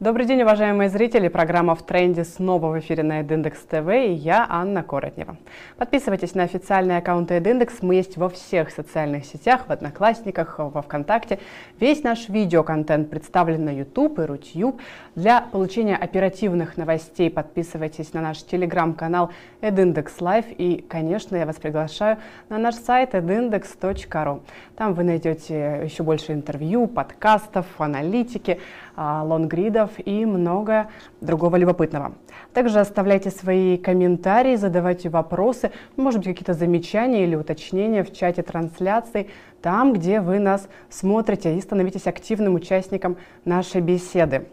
Добрый день, уважаемые зрители. Программа «В тренде» снова в эфире на Эдиндекс ТВ и я, Анна Коротнева. Подписывайтесь на официальные аккаунты Эдиндекс. Мы есть во всех социальных сетях, в Одноклассниках, во Вконтакте. Весь наш видеоконтент представлен на YouTube и Рутюб. Для получения оперативных новостей подписывайтесь на наш телеграм-канал Эдиндекс Лайв. И, конечно, я вас приглашаю на наш сайт edindex.ru. Там вы найдете еще больше интервью, подкастов, аналитики, лонгридов и много другого любопытного. Также оставляйте свои комментарии, задавайте вопросы, может быть, какие-то замечания или уточнения в чате трансляции, там, где вы нас смотрите, и становитесь активным участником нашей беседы.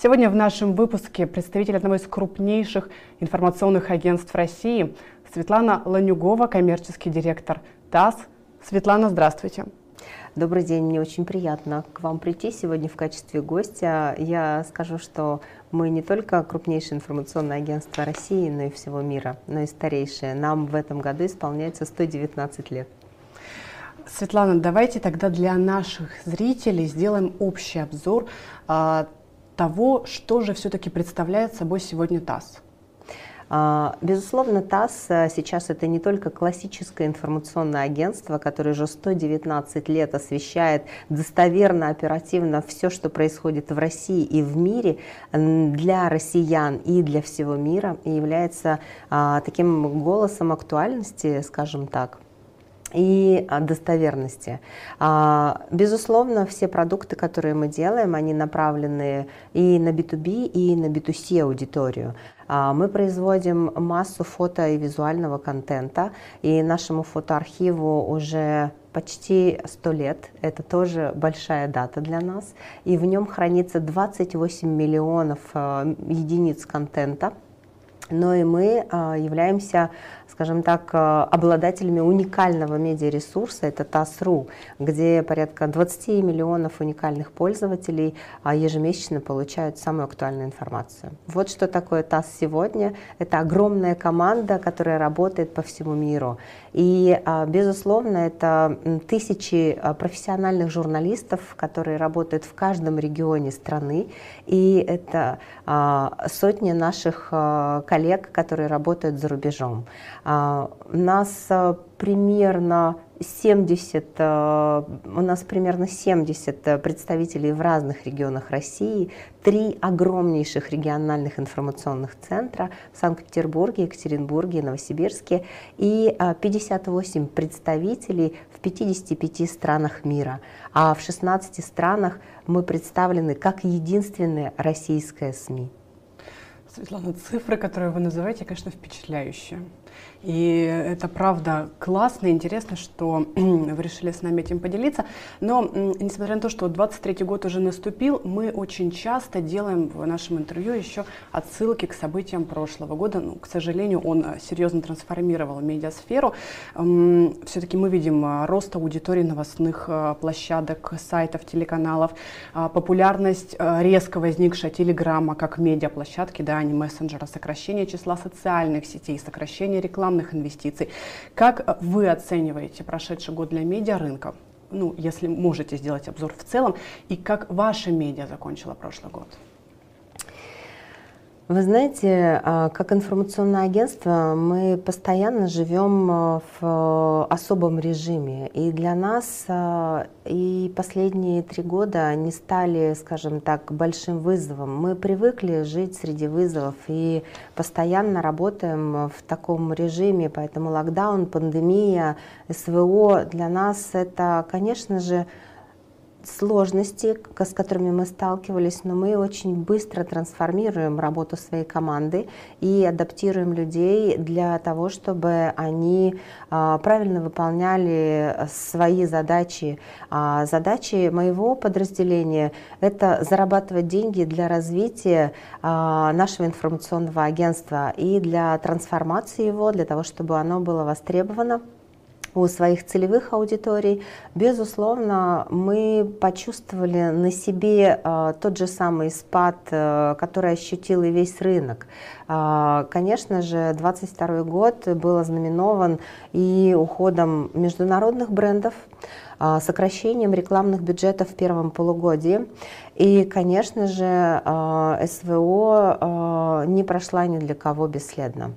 Сегодня в нашем выпуске представитель одного из крупнейших информационных агентств России Светлана Ланюгова, коммерческий директор ТАСС. Светлана, здравствуйте. Добрый день, мне очень приятно к вам прийти сегодня в качестве гостя. Я скажу, что мы не только крупнейшее информационное агентство России, но и всего мира, но и старейшее. Нам в этом году исполняется 119 лет. Светлана, давайте тогда для наших зрителей сделаем общий обзор а, того, что же все-таки представляет собой сегодня ТАСС. А, безусловно, ТАСС э, сейчас это не только классическое информационное агентство, которое уже 119 лет освещает достоверно, оперативно все, что происходит в России и в мире для россиян и для всего мира, и является а, таким голосом актуальности, скажем так и а, достоверности. Безусловно, все продукты, которые мы делаем, они направлены и на B2B, и на B2C аудиторию. А, мы производим массу фото и визуального контента, и нашему фотоархиву уже почти 100 лет. Это тоже большая дата для нас. И в нем хранится 28 миллионов а, единиц контента. Но и мы а, являемся скажем так, э, обладателями уникального медиаресурса, это ТАСРУ, где порядка 20 миллионов уникальных пользователей а, ежемесячно получают самую актуальную информацию. Вот что такое ТАСС сегодня. Это огромная команда, которая работает по всему миру. И, а, безусловно, это тысячи а, профессиональных журналистов, которые работают в каждом регионе страны. И это сотни наших коллег, которые работают за рубежом. А, нас а, примерно 70, а, у нас примерно 70 представителей в разных регионах России, три огромнейших региональных информационных центра в Санкт-Петербурге, Екатеринбурге, Новосибирске и 58 представителей в 55 странах мира. А в 16 странах мы представлены как единственная российская СМИ. Светлана, цифры, которые вы называете, конечно, впечатляющие. И это правда классно интересно, что вы решили с нами этим поделиться. Но несмотря на то, что 23 год уже наступил, мы очень часто делаем в нашем интервью еще отсылки к событиям прошлого года. Ну, к сожалению, он э, серьезно трансформировал медиасферу. Все-таки мы видим э, рост аудитории новостных э, площадок, сайтов, телеканалов, популярность резко возникшая телеграмма как медиаплощадки, да, а не мессенджера, сокращение числа социальных сетей, сокращение рекламных инвестиций. Как вы оцениваете прошедший год для медиарынка? Ну, если можете сделать обзор в целом, и как ваша медиа закончила прошлый год? Вы знаете, а, как информационное агентство мы постоянно живем а, в особом режиме. И для нас а, и последние три года они стали, скажем так, большим вызовом. Мы привыкли жить среди вызовов и постоянно работаем в таком режиме. Поэтому локдаун, пандемия, СВО для нас это, конечно же, сложности, с которыми мы сталкивались, но мы очень быстро трансформируем работу своей команды и адаптируем людей для того, чтобы они а, правильно выполняли свои задачи. А, задачи моего подразделения — это зарабатывать деньги для развития а, нашего информационного агентства и для трансформации его, для того, чтобы оно было востребовано у своих целевых аудиторий, безусловно, мы почувствовали на себе э, тот же самый спад, э, который ощутил и весь рынок. Э, конечно же, 2022 год был ознаменован и уходом международных брендов, сокращением рекламных бюджетов в первом полугодии. И, конечно же, СВО не прошла ни для кого бесследно.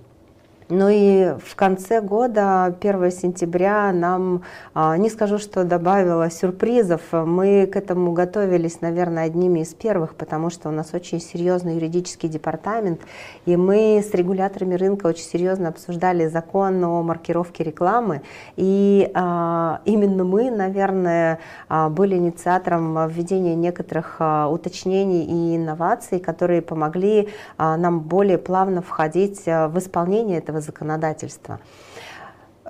Ну и в конце года, 1 сентября, нам, а, не скажу, что добавило сюрпризов, мы к этому готовились, наверное, одними из первых, потому что у нас очень серьезный юридический департамент, и мы с регуляторами рынка очень серьезно обсуждали закон о маркировке рекламы, и а, именно мы, наверное, а, были инициатором введения некоторых уточнений и инноваций, которые помогли нам более плавно входить в исполнение этого законодательства.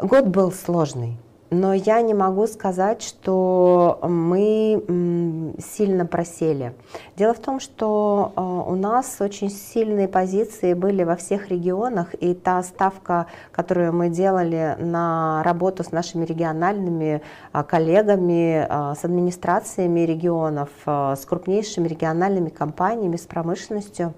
Год был сложный, но я не могу сказать, что мы сильно просели. Дело в том, что э, у нас очень сильные позиции были во всех регионах, и та ставка, которую мы делали на работу с нашими региональными э, коллегами, э, с администрациями регионов, с крупнейшими региональными компаниями, с промышленностью,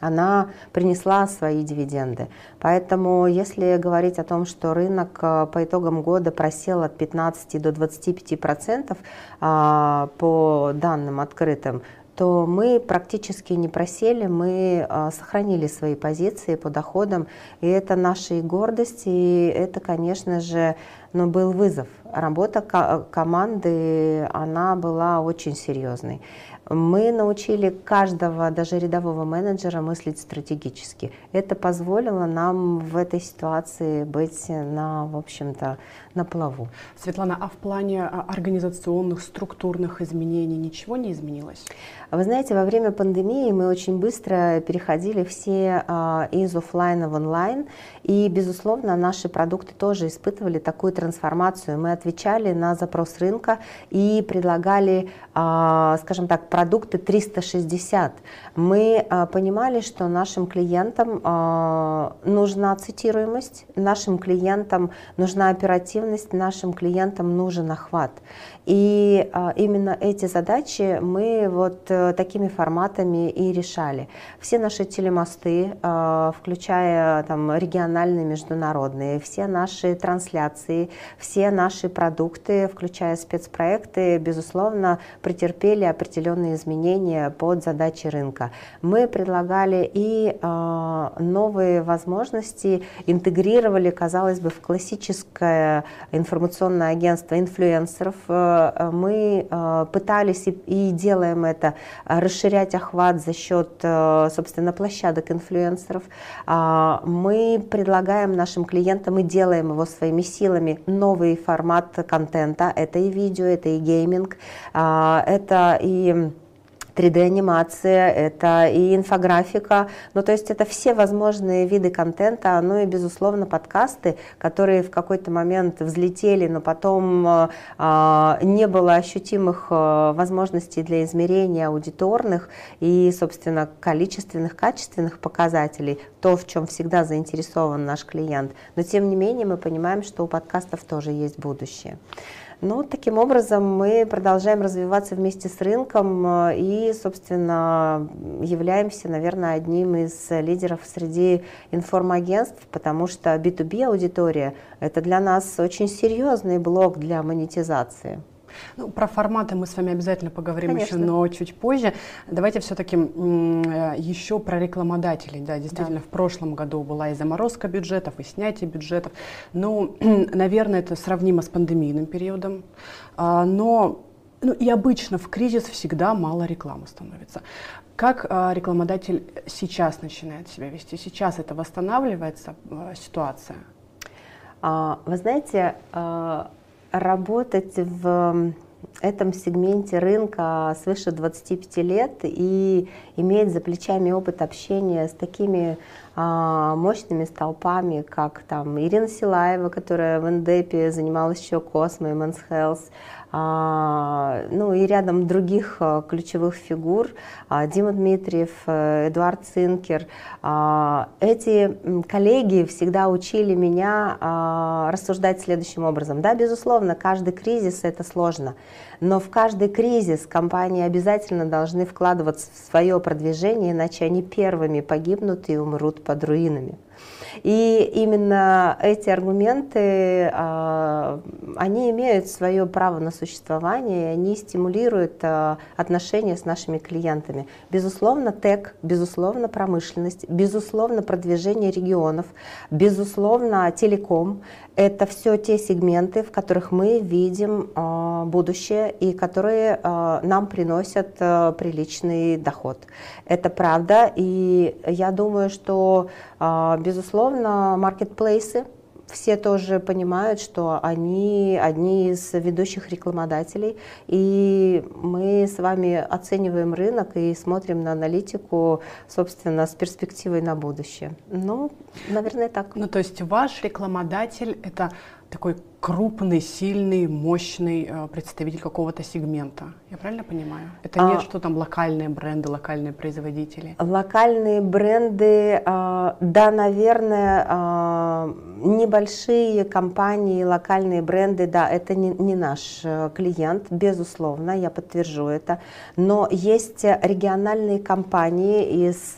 она принесла свои дивиденды. Поэтому если говорить о том, что рынок э, по итогам года просел от 15 до 25 процентов а, по данным открытым, то мы практически не просели, мы а, сохранили свои позиции по доходам, и это наша и гордость, и это, конечно же, ну, был вызов. Работа команды, она была очень серьезной. Мы научили каждого, даже рядового менеджера, мыслить стратегически. Это позволило нам в этой ситуации быть на, в общем-то, на плаву. Светлана, а в плане а, организационных, структурных изменений ничего не изменилось? Вы знаете, во время пандемии мы очень быстро переходили все а, из офлайна в онлайн, и, безусловно, наши продукты тоже испытывали такую трансформацию. Мы отвечали на запрос рынка и предлагали, а, скажем так, продукты 360. Мы понимали, что нашим клиентам нужна цитируемость, нашим клиентам нужна оперативность, эффективность нашим клиентам нужен охват. И а, именно эти задачи мы вот а, такими форматами и решали. Все наши телемосты, а, включая там, региональные, международные, все наши трансляции, все наши продукты, включая спецпроекты, безусловно, претерпели определенные изменения под задачи рынка. Мы предлагали и а, новые возможности, интегрировали, казалось бы, в классическое информационное агентство инфлюенсеров. Э, э, мы э, пытались и делаем это, расширять охват за счет, собственно, площадок инфлюенсеров. А, мы предлагаем нашим клиентам и делаем его своими силами новый формат контента. Это и видео, это и гейминг, а, это и 3D-анимация, это и инфографика, ну то есть это все возможные виды контента, ну и безусловно подкасты, которые в какой-то момент взлетели, но потом э, а, не было ощутимых э, возможностей для измерения аудиторных и, собственно, количественных, качественных показателей, то, в чем всегда заинтересован наш клиент. Но тем не менее мы понимаем, что у подкастов тоже есть будущее. Ну, таким образом мы продолжаем развиваться вместе с рынком э, и, собственно, являемся, наверное, одним из лидеров среди информагентств, потому что B2B аудитория – это для нас очень серьезный блок для монетизации. Ну, про форматы мы с вами обязательно поговорим Конечно. еще, но чуть позже. Давайте все-таки э, еще про рекламодателей. Да, действительно, да. в прошлом году была и заморозка бюджетов, и снятие бюджетов. Ну, наверное, это сравнимо с пандемийным периодом. А, но ну, и обычно в кризис всегда мало рекламы становится. Как э, рекламодатель сейчас начинает себя вести? Сейчас это восстанавливается э, ситуация? А, вы знаете, работать в этом сегменте рынка свыше 25 лет и иметь за плечами опыт общения с такими а, мощными столпами, как там Ирина Силаева, которая в Эндепе занималась еще Космо и Men's Health, ну и рядом других а, ключевых фигур, а, Дима Дмитриев, э, Эдуард Цинкер. Эти коллеги всегда учили меня рассуждать следующим образом. Да, безусловно, каждый кризис это сложно, но в каждый кризис компании обязательно должны вкладываться в свое продвижение, иначе они первыми погибнут и умрут под руинами. И именно эти аргументы, а, они имеют свое право на существование, они стимулируют а, отношения с нашими клиентами. Безусловно, ТЭК, безусловно, промышленность, безусловно, продвижение регионов, безусловно, телеком. Это все те сегменты, в которых мы видим а, будущее и которые нам приносят приличный доход. Это правда, и я думаю, что, безусловно, маркетплейсы, все тоже понимают, что они одни из ведущих рекламодателей, и мы с вами оцениваем рынок и смотрим на аналитику, собственно, с перспективой на будущее. Ну, наверное, так. Ну, то есть ваш рекламодатель — это такой крупный, сильный, мощный э, представитель какого-то сегмента. Я правильно понимаю? Это не а, что там локальные бренды, локальные производители? Локальные бренды, э, да, наверное, э, небольшие компании, локальные бренды, да, это не, не наш э, клиент, безусловно, я подтвержу это. Но есть региональные компании из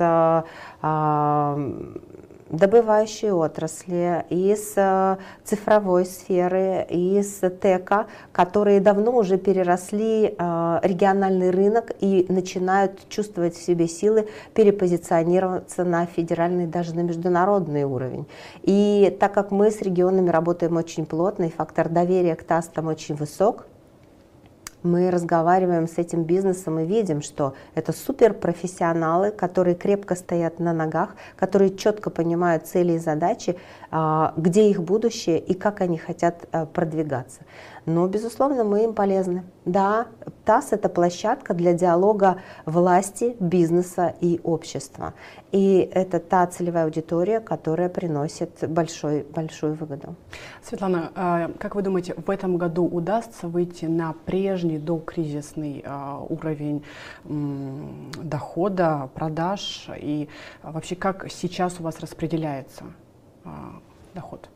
добывающей отрасли, из э, цифровой сферы, из ТЭКа, которые давно уже переросли э, региональный рынок и начинают чувствовать в себе силы перепозиционироваться на федеральный, даже на международный уровень. И так как мы с регионами работаем очень плотно, и фактор доверия к ТАСС там очень высок, мы разговариваем с этим бизнесом и видим, что это суперпрофессионалы, которые крепко стоят на ногах, которые четко понимают цели и задачи, а, где их будущее и как они хотят а, продвигаться. Но, безусловно, мы им полезны. Да, ТАСС – это площадка для диалога власти, бизнеса и общества. И это та целевая аудитория, которая приносит большой, большую выгоду. Светлана, а, как вы думаете, в этом году удастся выйти на прежний докризисный уровень дохода, продаж? И вообще, как сейчас у вас распределяется доход?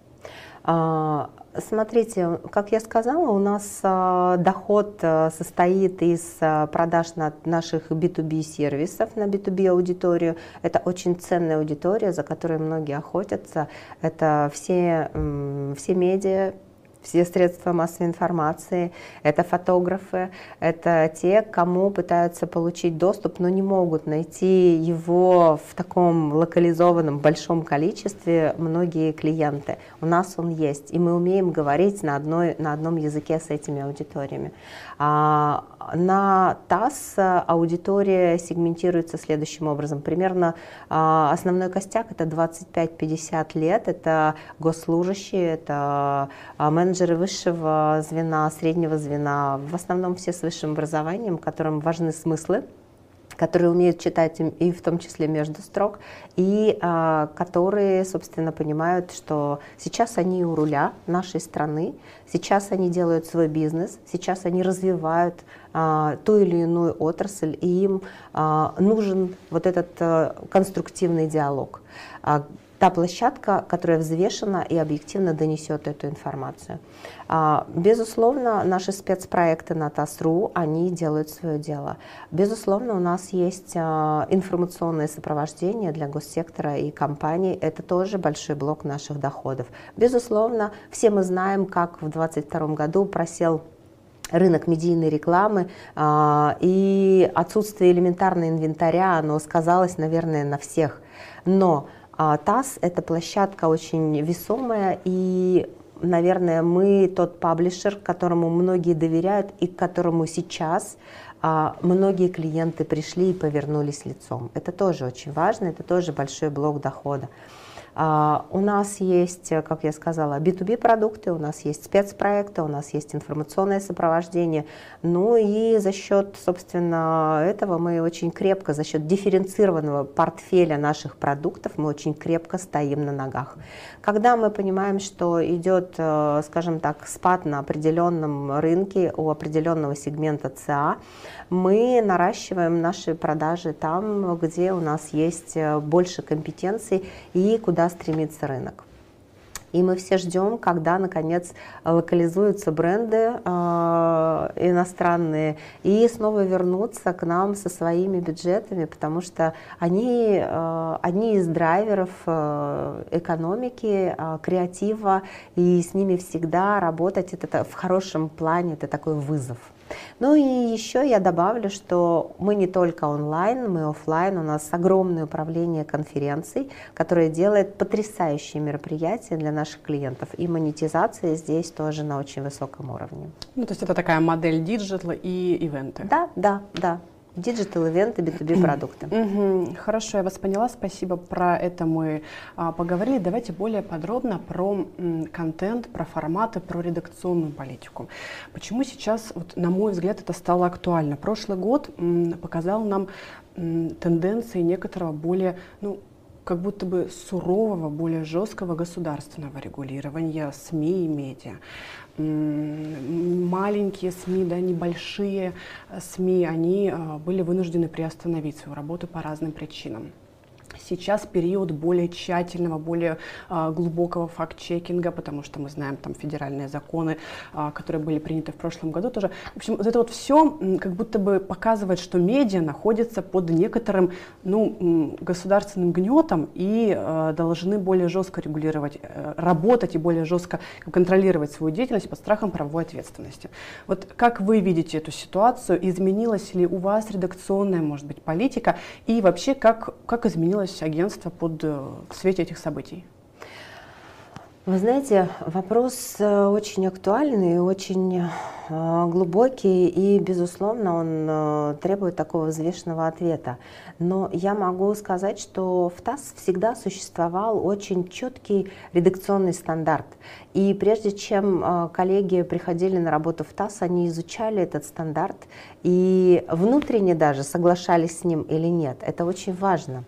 А, смотрите, как я сказала, у нас а, доход а, состоит из продаж наших B2B сервисов на B2B аудиторию. Это очень ценная аудитория, за которой многие охотятся. Это все, все медиа, все средства массовой информации, это фотографы, это те, кому пытаются получить доступ, но не могут найти его в таком локализованном большом количестве многие клиенты. У нас он есть, и мы умеем говорить на, одной, на одном языке с этими аудиториями. А, на ТАСС аудитория сегментируется следующим образом. Примерно а, основной костяк это 25-50 лет, это госслужащие, это а, менеджеры высшего звена, среднего звена, в основном все с высшим образованием, которым важны смыслы которые умеют читать и в том числе между строк, и а, которые, собственно, понимают, что сейчас они у руля нашей страны, сейчас они делают свой бизнес, сейчас они развивают а, ту или иную отрасль, и им а, нужен вот этот а, конструктивный диалог. А, та площадка, которая взвешена и объективно донесет эту информацию. А, безусловно, наши спецпроекты на ТАСРУ, они делают свое дело. Безусловно, у нас есть а, информационное сопровождение для госсектора и компаний. Это тоже большой блок наших доходов. Безусловно, все мы знаем, как в 2022 году просел рынок медийной рекламы а, и отсутствие элементарного инвентаря, оно сказалось, наверное, на всех. Но а ТАСС — это площадка очень весомая, и, наверное, мы тот паблишер, которому многие доверяют и к которому сейчас а, многие клиенты пришли и повернулись лицом. Это тоже очень важно, это тоже большой блок дохода. А, у нас есть, как я сказала, B2B продукты, у нас есть спецпроекты, у нас есть информационное сопровождение. Ну и за счет, собственно, этого мы очень крепко, за счет дифференцированного портфеля наших продуктов, мы очень крепко стоим на ногах. Когда мы понимаем, что идет, э, скажем так, спад на определенном рынке у определенного сегмента ЦА, мы наращиваем наши продажи там, где у нас есть э, больше компетенций и куда стремится рынок. И мы все ждем, когда, наконец, локализуются бренды э, иностранные и снова вернутся к нам со своими бюджетами, потому что они э, одни из драйверов э, экономики, э, креатива, и с ними всегда работать это в хорошем плане, это такой вызов. Ну и еще я добавлю, что мы не только онлайн, мы офлайн. У нас огромное управление конференций, которое делает потрясающие мероприятия для наших клиентов. И монетизация здесь тоже на очень высоком уровне. Ну, то есть это такая модель digital и ивенты. Да, да, да. Digital, ивенты, B2B продукты. Хорошо, я вас поняла, спасибо. Про это мы а, поговорили. Давайте более подробно про м, контент, про форматы, про редакционную политику. Почему сейчас, вот, на мой взгляд, это стало актуально? Прошлый год м, показал нам м, тенденции некоторого более, ну, как будто бы сурового, более жесткого государственного регулирования СМИ и медиа маленькие СМИ, да, небольшие э, СМИ, они э, были вынуждены приостановить свою работу по разным причинам. Сейчас период более тщательного, более а, глубокого факт-чекинга, потому что мы знаем там федеральные законы, а, которые были приняты в прошлом году тоже. В общем, вот это вот все как будто бы показывает, что медиа находится под некоторым ну, государственным гнетом и а, должны более жестко регулировать, а, работать и более жестко контролировать свою деятельность под страхом правовой ответственности. Вот как вы видите эту ситуацию? Изменилась ли у вас редакционная, может быть, политика? И вообще, как, как изменилась изменилось агентство под, э, в свете этих событий? Вы знаете, вопрос э, очень актуальный, очень э, глубокий и, безусловно, он требует такого взвешенного ответа. Но я могу сказать, что в ТАСС всегда существовал очень четкий редакционный стандарт. И прежде чем коллеги приходили на работу в ТАСС, они изучали этот стандарт и внутренне даже соглашались с ним или нет. Это очень важно.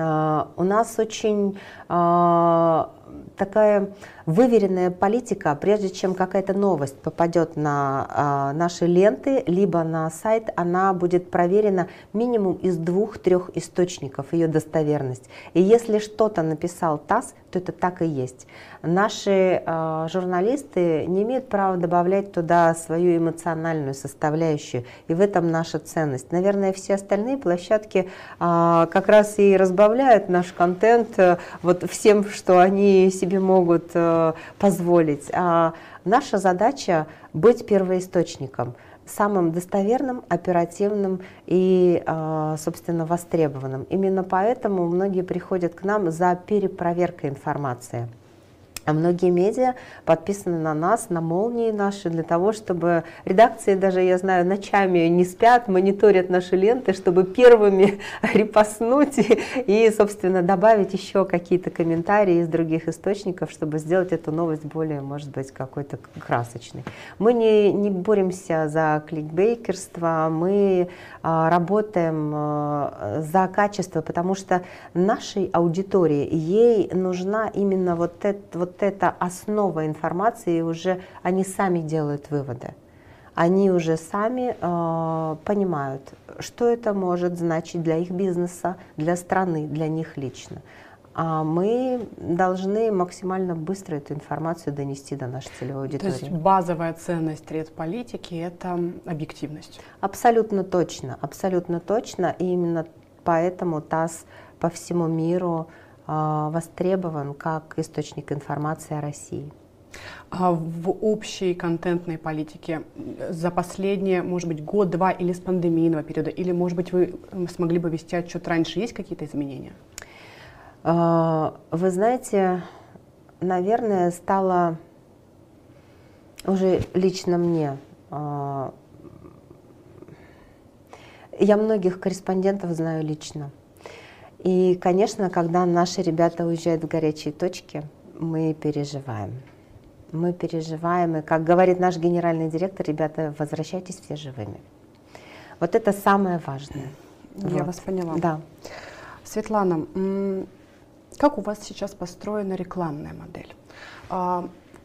А, у нас очень такая выверенная политика, прежде чем какая-то новость попадет на а, наши ленты, либо на сайт, она будет проверена минимум из двух-трех источников, ее достоверность. И если что-то написал ТАСС, то это так и есть. Наши э, журналисты не имеют права добавлять туда свою эмоциональную составляющую, и в этом наша ценность. Наверное, все остальные площадки как раз и разбавляют наш контент э, вот всем, что они себе могут э, позволить. А наша задача быть первоисточником самым достоверным, оперативным и, а, собственно, востребованным. Именно поэтому многие приходят к нам за перепроверкой информации. А многие медиа подписаны на нас, на молнии наши, для того, чтобы редакции даже, я знаю, ночами не спят, мониторят наши ленты, чтобы первыми репостнуть и, собственно, добавить еще какие-то комментарии из других источников, чтобы сделать эту новость более, может быть, какой-то красочной. Мы не, не боремся за кликбейкерство, мы а, работаем а, за качество, потому что нашей аудитории, ей нужна именно вот, это, вот эта основа информации, и уже они сами делают выводы. Они уже сами э, понимают, что это может значить для их бизнеса, для страны, для них лично. А мы должны максимально быстро эту информацию донести до нашей целевой аудитории. То есть базовая ценность редполитики – это объективность? Абсолютно точно, абсолютно точно. И именно поэтому ТАСС по всему миру востребован как источник информации о России. А в общей контентной политике за последние, может быть, год-два или с пандемийного периода, или, может быть, вы смогли бы вести отчет раньше, есть какие-то изменения? А, вы знаете, наверное, стало уже лично мне а, я многих корреспондентов знаю лично. И, конечно, когда наши ребята уезжают в горячие точки, мы переживаем. Мы переживаем, и, как говорит наш генеральный директор, ребята, возвращайтесь все живыми. Вот это самое важное. Я вот. вас поняла. Да. Светлана, как у вас сейчас построена рекламная модель?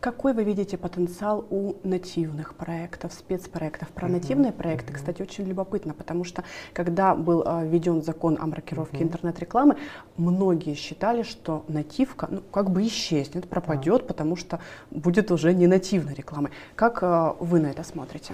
А, какой вы видите потенциал у нативных проектов, спецпроектов? Про uh-huh. нативные проекты, uh-huh. кстати, очень любопытно, потому что когда был uh, введен закон о маркировке uh-huh. интернет-рекламы, многие считали, что нативка ну, как бы исчезнет, пропадет, uh-huh. потому что будет уже не нативной рекламой. Как uh, вы на это смотрите?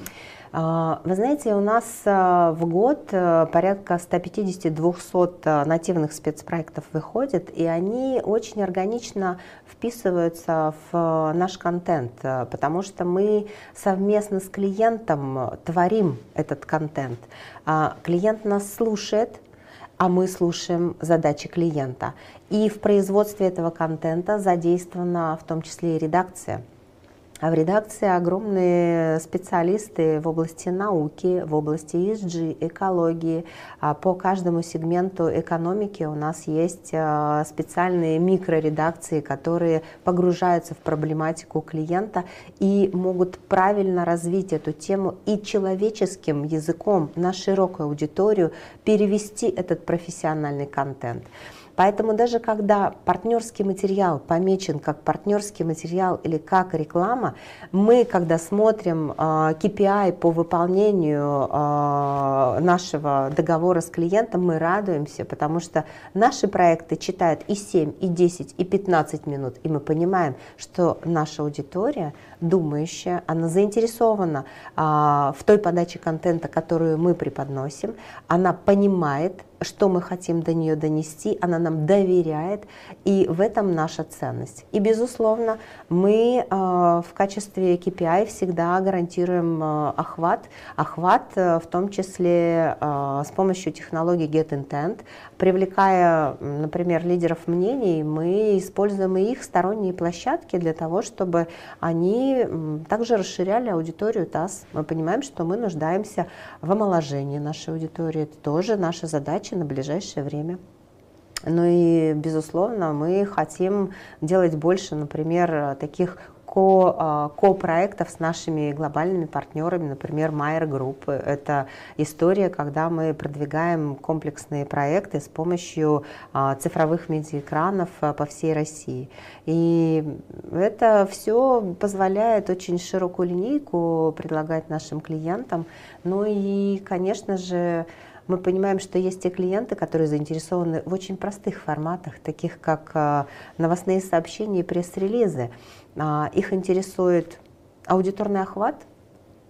А, вы знаете, у нас а, в год э, порядка 150-200 э, нативных спецпроектов выходит, и они очень органично вписываются в наш контент, потому что мы совместно с клиентом творим этот контент. А, клиент нас слушает, а мы слушаем задачи клиента. И в производстве этого контента задействована в том числе и редакция. А в редакции огромные специалисты в области науки, в области ESG, экологии. А по каждому сегменту экономики у нас есть а, специальные микроредакции, которые погружаются в проблематику клиента и могут правильно развить эту тему и человеческим языком на широкую аудиторию перевести этот профессиональный контент. Поэтому даже когда партнерский материал помечен как партнерский материал или как реклама, мы, когда смотрим KPI по выполнению нашего договора с клиентом, мы радуемся, потому что наши проекты читают и 7, и 10, и 15 минут, и мы понимаем, что наша аудитория думающая, она заинтересована в той подаче контента, которую мы преподносим, она понимает, что мы хотим до нее донести, она нам доверяет, и в этом наша ценность. И, безусловно, мы э, в качестве KPI всегда гарантируем э, охват, охват э, в том числе с помощью технологии Get Intent, привлекая, например, лидеров мнений, мы используем и их сторонние площадки для того, чтобы они также расширяли аудиторию ТАСС. Мы понимаем, что мы нуждаемся в омоложении нашей аудитории, это тоже наша задача на ближайшее время. Ну и, безусловно, мы хотим делать больше, например, таких ко, а, ко-проектов с нашими глобальными партнерами, например, Майер Группы. Это история, когда мы продвигаем комплексные проекты с помощью а, цифровых медиаэкранов а, по всей России. И это все позволяет очень широкую линейку предлагать нашим клиентам. Ну и, конечно же, мы понимаем, что есть те клиенты, которые заинтересованы в очень простых форматах, таких как а, новостные сообщения и пресс-релизы. А, их интересует аудиторный охват,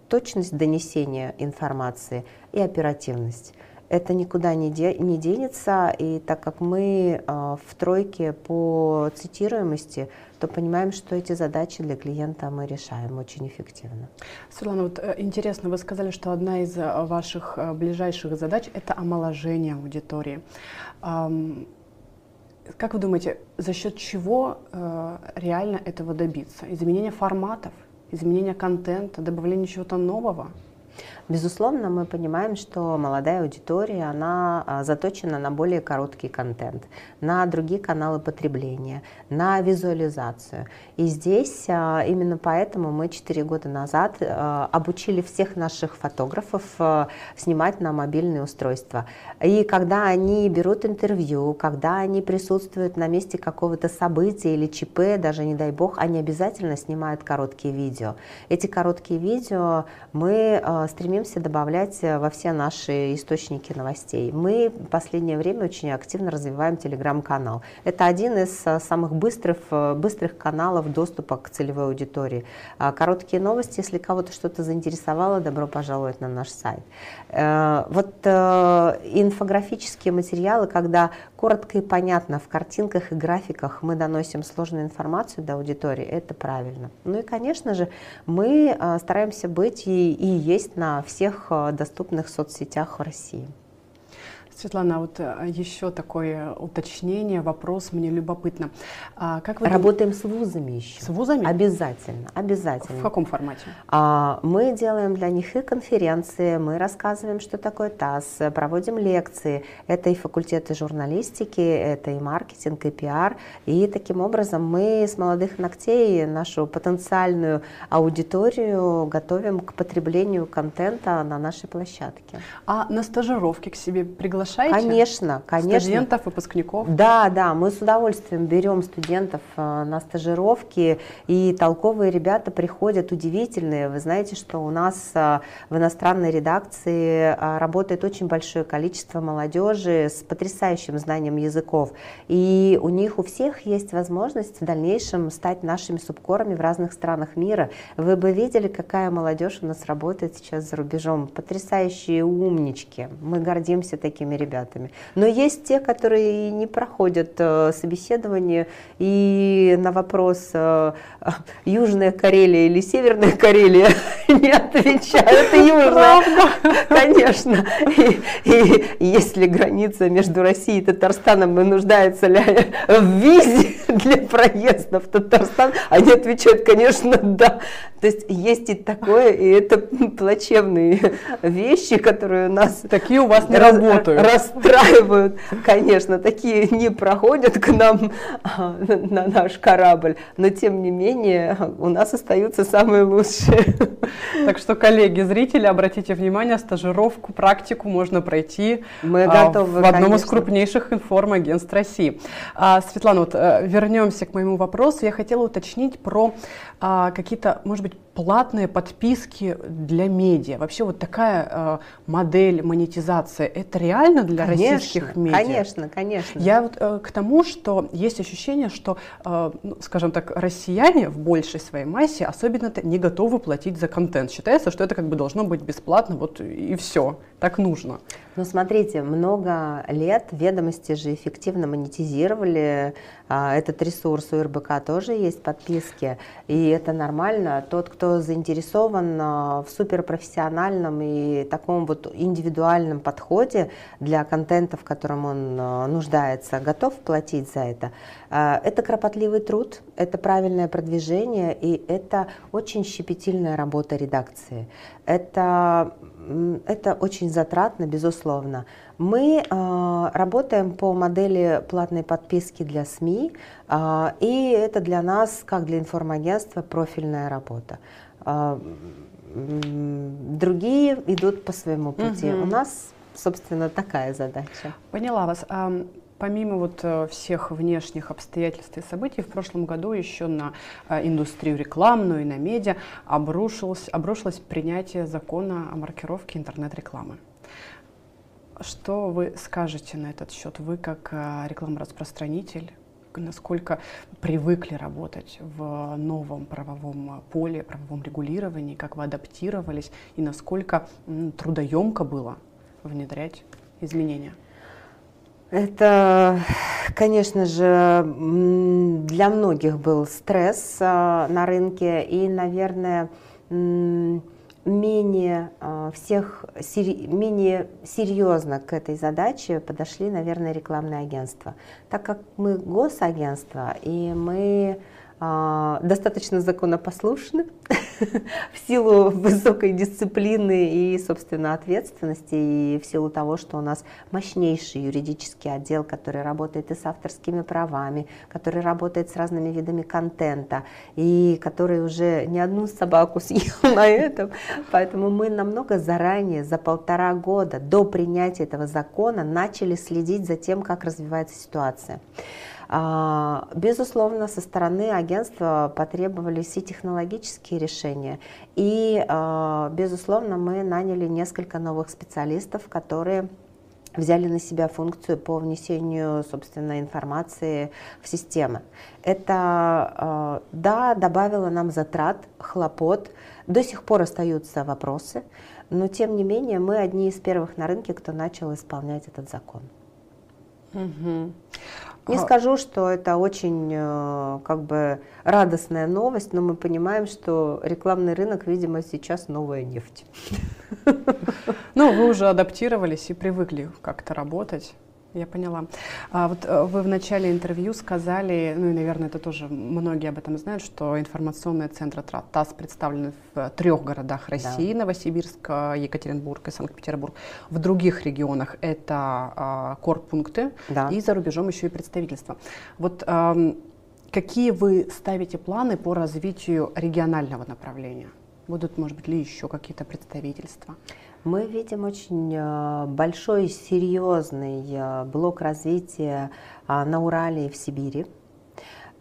точность донесения информации и оперативность это никуда не, де, не денется, и так как мы э, в тройке по цитируемости, то понимаем, что эти задачи для клиента мы решаем очень эффективно. Светлана, вот э, интересно, вы сказали, что одна из э, ваших э, ближайших задач – это омоложение аудитории. Как вы думаете, за счет чего реально этого добиться? Изменение форматов, изменение контента, добавление чего-то нового? Безусловно, мы понимаем, что молодая аудитория, она а, заточена на более короткий контент, на другие каналы потребления, на визуализацию. И здесь а, именно поэтому мы 4 года назад а, обучили всех наших фотографов снимать на мобильные устройства. И когда они берут интервью, когда они присутствуют на месте какого-то события или ЧП, даже не дай бог, они обязательно снимают короткие видео. Эти короткие видео мы стремимся стремимся добавлять э, во все наши источники новостей. Мы в последнее время очень активно развиваем телеграм-канал. Это один из э, самых быстрых, э, быстрых каналов доступа к целевой аудитории. А короткие новости, если кого-то что-то заинтересовало, добро пожаловать на наш сайт. Вот инфографические материалы, когда коротко и понятно в картинках и графиках мы доносим сложную информацию до аудитории, это правильно. Ну и, конечно же, мы стараемся быть и, и есть на всех э, доступных соцсетях в России. Светлана, вот э, еще такое уточнение, вопрос мне любопытно. А как вы Работаем с вузами еще. С вузами? Обязательно, обязательно. В каком формате? А, мы делаем для них и конференции, мы рассказываем, что такое ТАСС, проводим лекции. Это и факультеты журналистики, это и маркетинг, и пиар. И таким образом мы с молодых ногтей нашу потенциальную аудиторию готовим к потреблению контента на нашей площадке. А на стажировки к себе приглашаем? Приглашаете? Конечно, конечно. Студентов, выпускников? Да, да, мы с удовольствием берем студентов э, на стажировки, и толковые ребята приходят удивительные. Вы знаете, что у нас э, в иностранной редакции э, работает очень большое количество молодежи с потрясающим знанием языков, и у них у всех есть возможность в дальнейшем стать нашими субкорами в разных странах мира. Вы бы видели, какая молодежь у нас работает сейчас за рубежом. Потрясающие умнички. Мы гордимся такими ребятами. Но есть те, которые не проходят э, собеседование и на вопрос э, Южная Карелия или Северная Карелия не отвечают. Южная, конечно. И, и если граница между Россией и Татарстаном и нуждается ли в визе для проезда в Татарстан, они отвечают, конечно, да. То есть есть и такое, и это плачевные вещи, которые у нас... Такие у вас не работают расстраивают. Конечно, такие не проходят к нам а, на наш корабль, но тем не менее у нас остаются самые лучшие. Так что, коллеги, зрители, обратите внимание, стажировку, практику можно пройти Мы а, готовы, в одном конечно. из крупнейших информагентств России. А, Светлана, вот э, вернемся к моему вопросу. Я хотела уточнить про какие-то, может быть, платные подписки для медиа. Вообще вот такая э, модель монетизации, это реально для конечно, российских медиа? Конечно, конечно. Я вот э, к тому, что есть ощущение, что, э, ну, скажем так, россияне в большей своей массе особенно-то не готовы платить за контент. Считается, что это как бы должно быть бесплатно, вот и все, так нужно. Ну, смотрите, много лет ведомости же эффективно монетизировали а, этот ресурс. У РБК тоже есть подписки, и это нормально. Тот, кто заинтересован а, в суперпрофессиональном и таком вот индивидуальном подходе для контента, в котором он а, нуждается, готов платить за это. Это кропотливый труд, это правильное продвижение, и это очень щепетильная работа редакции. Это это очень затратно, безусловно. Мы э, работаем по модели платной подписки для СМИ, э, и это для нас, как для информагентства, профильная работа. Э, другие идут по своему пути. Угу. У нас, собственно, такая задача. Поняла вас. Помимо вот э, всех внешних обстоятельств и событий, в прошлом году еще на э, индустрию рекламную и на медиа обрушилось, обрушилось принятие закона о маркировке интернет-рекламы. Что вы скажете на этот счет? Вы как э, рекламораспространитель, насколько привыкли работать в новом правовом поле, правовом регулировании, как вы адаптировались и насколько трудоемко было внедрять изменения? Это, конечно же, для многих был стресс а, на рынке и, наверное, менее а, всех менее серьезно к этой задаче подошли, наверное, рекламные агентства. Так как мы госагентство и мы достаточно законопослушны в силу высокой дисциплины и, собственно, ответственности, и в силу того, что у нас мощнейший юридический отдел, который работает и с авторскими правами, который работает с разными видами контента, и который уже не одну собаку съел на этом. Поэтому мы намного заранее, за полтора года до принятия этого закона, начали следить за тем, как развивается ситуация. А, безусловно, со стороны агентства потребовались и технологические решения, и, а, безусловно, мы наняли несколько новых специалистов, которые взяли на себя функцию по внесению, собственно, информации в системы. Это, а, да, добавило нам затрат, хлопот, до сих пор остаются вопросы, но, тем не менее, мы одни из первых на рынке, кто начал исполнять этот закон. Угу. Не а... скажу, что это очень э, как бы радостная новость, но мы понимаем, что рекламный рынок, видимо, сейчас новая нефть. Ну, вы уже адаптировались и привыкли как-то работать. Я поняла. А вот э, вы в начале интервью сказали, ну и, наверное, это тоже многие об этом знают, что информационные центры ТАСС представлены в трех городах России, да. Новосибирск, Екатеринбург и Санкт-Петербург. В других регионах это а, корпункты да. и за рубежом еще и представительства. Вот а, какие вы ставите планы по развитию регионального направления? Будут, может быть, ли еще какие-то представительства? Мы видим очень э, большой, серьезный э, блок развития а, на Урале и в Сибири.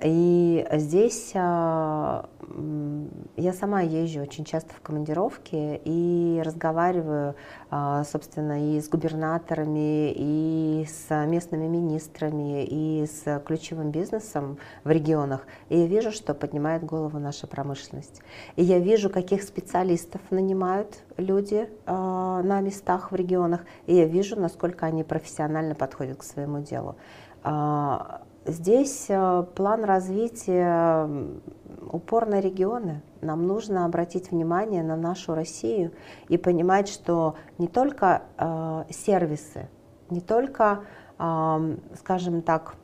И здесь а, я сама езжу очень часто в командировки и разговариваю, а, собственно, и с губернаторами, и с местными министрами, и с ключевым бизнесом в регионах. И я вижу, что поднимает голову наша промышленность. И я вижу, каких специалистов нанимают люди а, на местах в регионах. И я вижу, насколько они профессионально подходят к своему делу. Здесь э, план развития упор на регионы. Нам нужно обратить внимание на нашу Россию и понимать, что не только э, сервисы, не только, э, скажем так,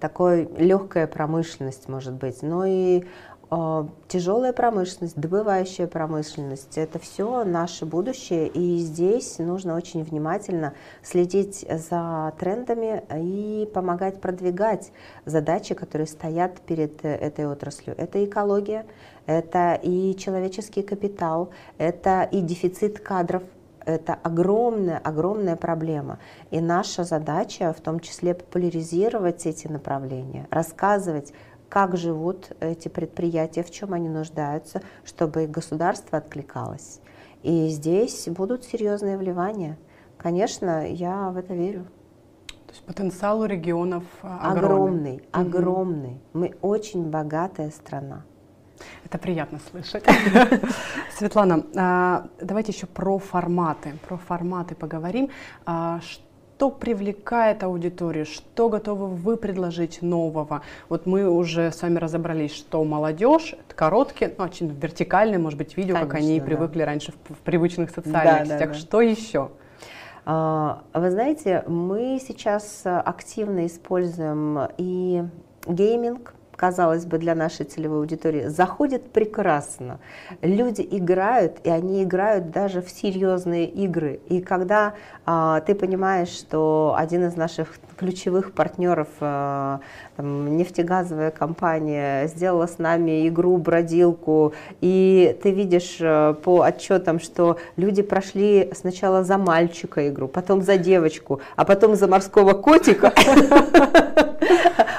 такой легкая промышленность может быть, но и тяжелая промышленность, добывающая промышленность – это все наше будущее, и здесь нужно очень внимательно следить за трендами и помогать продвигать задачи, которые стоят перед э, этой отраслью. Это экология, это и человеческий капитал, это и дефицит кадров, это огромная, огромная проблема. И наша задача в том числе популяризировать эти направления, рассказывать как живут эти предприятия, в чем они нуждаются, чтобы государство откликалось. И здесь будут серьезные вливания. Конечно, я в это верю. То есть потенциал у регионов огромный. Огромный, огромный. Mm-hmm. Мы очень богатая страна. Это приятно слышать. Светлана, а, давайте еще про форматы. Про форматы поговорим. А, что привлекает аудиторию, что готовы вы предложить нового. Вот мы уже с вами разобрались, что молодежь, это короткие, ну, очень вертикальные, может быть, видео, Конечно, как они да. привыкли раньше в, в привычных социальных да, сетях. Да, да. Что еще? А, вы знаете, мы сейчас активно используем и гейминг, казалось бы, для нашей целевой аудитории, заходит прекрасно. Люди играют, и они играют даже в серьезные игры. И когда а, ты понимаешь, что один из наших ключевых партнеров, а, там, нефтегазовая компания, сделала с нами игру бродилку, и ты видишь а, по отчетам, что люди прошли сначала за мальчика игру, потом за девочку, а потом за морского котика.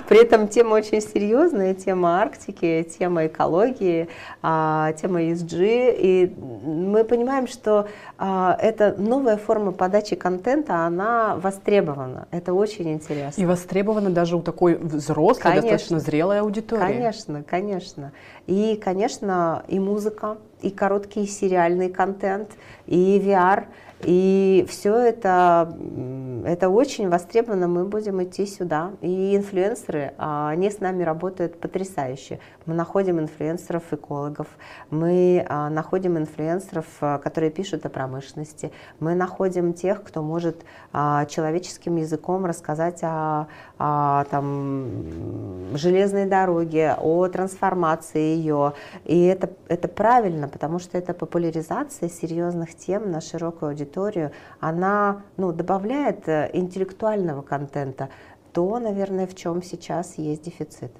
При этом тема очень серьезная, тема Арктики, тема экологии, а, тема ESG. И мы понимаем, что а, эта новая форма подачи контента, она востребована. Это очень интересно. И востребована даже у такой взрослой, конечно, достаточно зрелой аудитории. Конечно, конечно. И, конечно, и музыка, и короткий сериальный контент, и VR – и все это, это очень востребовано, мы будем идти сюда. И инфлюенсеры, а, они с нами работают потрясающе. Мы находим инфлюенсеров-экологов, мы а, находим инфлюенсеров, а, которые пишут о промышленности, мы находим тех, кто может человеческим языком рассказать о, о там, железной дороге, о трансформации ее. И это, это правильно, потому что это популяризация серьезных тем на широкую аудиторию аудиторию, она ну, добавляет э, интеллектуального контента, то, наверное, в чем сейчас есть дефицит.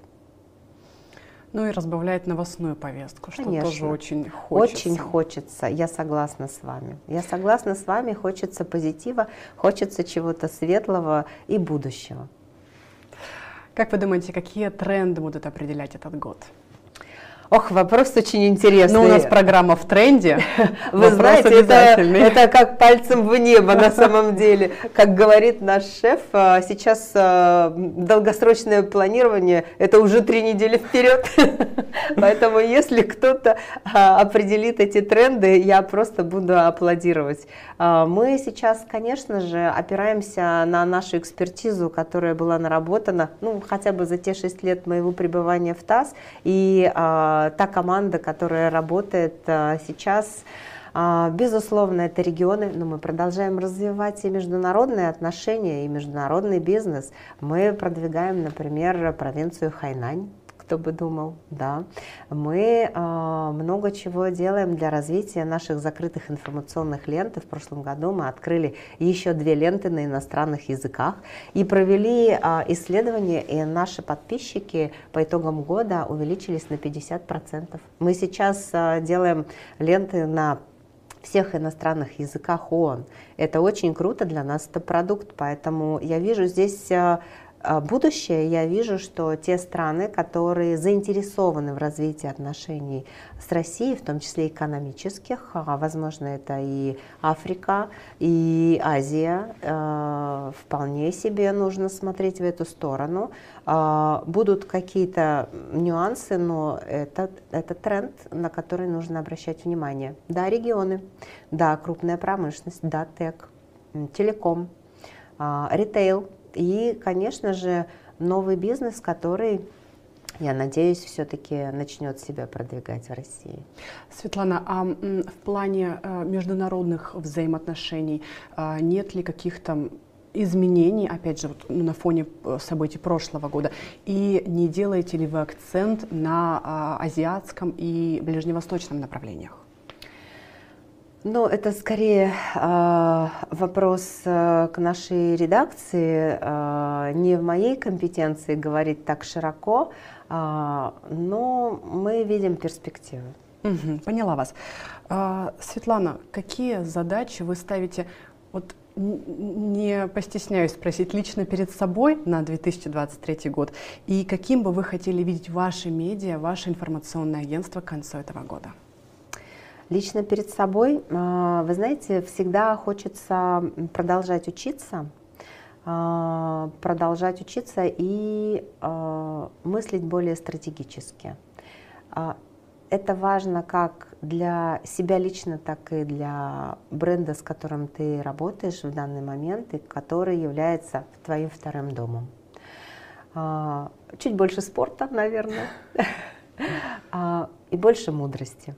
Ну и разбавляет новостную повестку, что Конечно. тоже очень хочется. Очень хочется, я согласна с вами. Я согласна с вами, хочется позитива, хочется чего-то светлого и будущего. Как вы думаете, какие тренды будут определять этот год? Ох, вопрос очень интересный. Ну, у нас программа в тренде. Вы знаете, это, это как пальцем в небо на самом деле. Как говорит наш шеф, а, сейчас а, долгосрочное планирование – это уже три недели вперед. Поэтому если кто-то а, определит эти тренды, я просто буду аплодировать. Мы сейчас, конечно же, опираемся на нашу экспертизу, которая была наработана, ну, хотя бы за те шесть лет моего пребывания в ТАСС, и та команда, которая работает а, сейчас, а, Безусловно, это регионы, но мы продолжаем развивать и международные отношения, и международный бизнес. Мы продвигаем, например, провинцию Хайнань, кто бы думал, да. Мы э, много чего делаем для развития наших закрытых информационных лент. И в прошлом году мы открыли еще две ленты на иностранных языках и провели э, исследование, и наши подписчики по итогам года увеличились на 50%. Мы сейчас э, делаем ленты на всех иностранных языках ООН. Это очень круто для нас, это продукт, поэтому я вижу здесь а, будущее, я вижу, что те страны, которые заинтересованы в развитии отношений с Россией, в том числе экономических, а, возможно, это и Африка, и Азия, а, вполне себе нужно смотреть в эту сторону. Будут какие-то нюансы, но это, это тренд, на который нужно обращать внимание. Да, регионы, да, крупная промышленность, да, тек, телеком, ритейл, и, конечно же, новый бизнес, который я надеюсь, все-таки начнет себя продвигать в России. Светлана, а в плане э, международных взаимоотношений а, нет ли каких-то изменений, опять же, вот, ну, на фоне э, событий прошлого года? И не делаете ли вы акцент на а, азиатском и ближневосточном направлениях? Ну, это скорее э, вопрос э, к нашей редакции. Э, не в моей компетенции говорить так широко, э, но мы видим перспективы. Угу, поняла вас. А, Светлана, какие задачи вы ставите, вот не постесняюсь спросить, лично перед собой на 2023 год? И каким бы вы хотели видеть ваши медиа, ваше информационное агентство к концу этого года? Лично перед собой, а, вы знаете, всегда хочется продолжать учиться, а, продолжать учиться и а, мыслить более стратегически. Это важно как для себя лично, так и для бренда, с которым ты работаешь в данный момент и который является твоим вторым домом. Чуть больше спорта, наверное, и больше мудрости.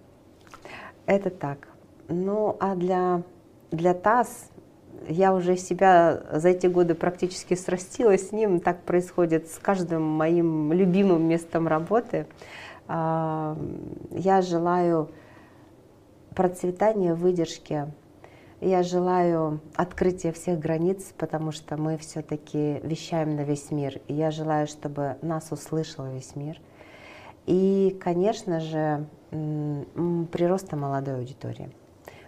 Это так. Ну, а для, для ТАСС я уже себя за эти годы практически срастилась с ним. Так происходит с каждым моим любимым местом работы. А, я желаю процветания, выдержки. Я желаю открытия всех границ, потому что мы все-таки вещаем на весь мир. И я желаю, чтобы нас услышал весь мир. И, конечно же, прироста молодой аудитории.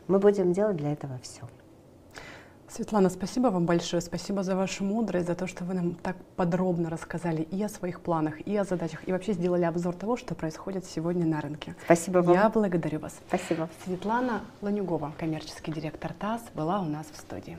Мы будем делать для этого все. Светлана, спасибо вам большое. Спасибо за вашу мудрость, за то, что вы нам так подробно рассказали и о своих планах, и о задачах, и вообще сделали обзор того, что происходит сегодня на рынке. Спасибо вам. Я благодарю вас. Спасибо. Светлана Ланюгова, коммерческий директор ТАСС, была у нас в студии.